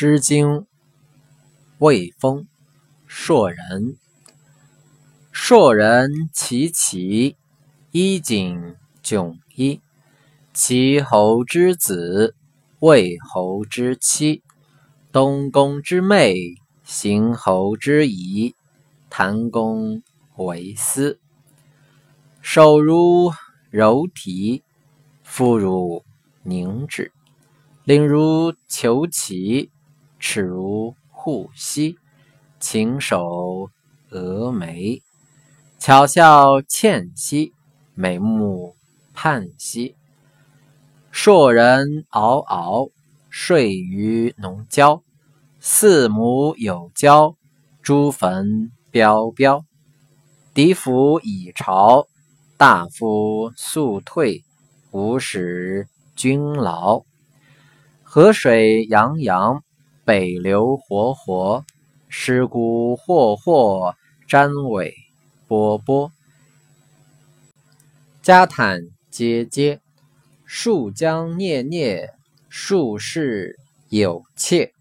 诗经·卫风·硕人。硕人其其衣锦迥衣。齐侯之子，魏侯之妻，东宫之妹，邢侯之仪，谭公为私。手如柔荑，肤如凝脂，领如虬蛴。齿如护膝，轻手蛾眉，巧笑倩兮，美目盼兮。硕人敖敖，睡于农郊。四母有交，朱坟彪彪。嫡服已朝，大夫速退，无使君劳。河水洋洋。北流活活，尸骨霍霍，瞻尾波波。家坦阶阶，树将孽孽，树势有切。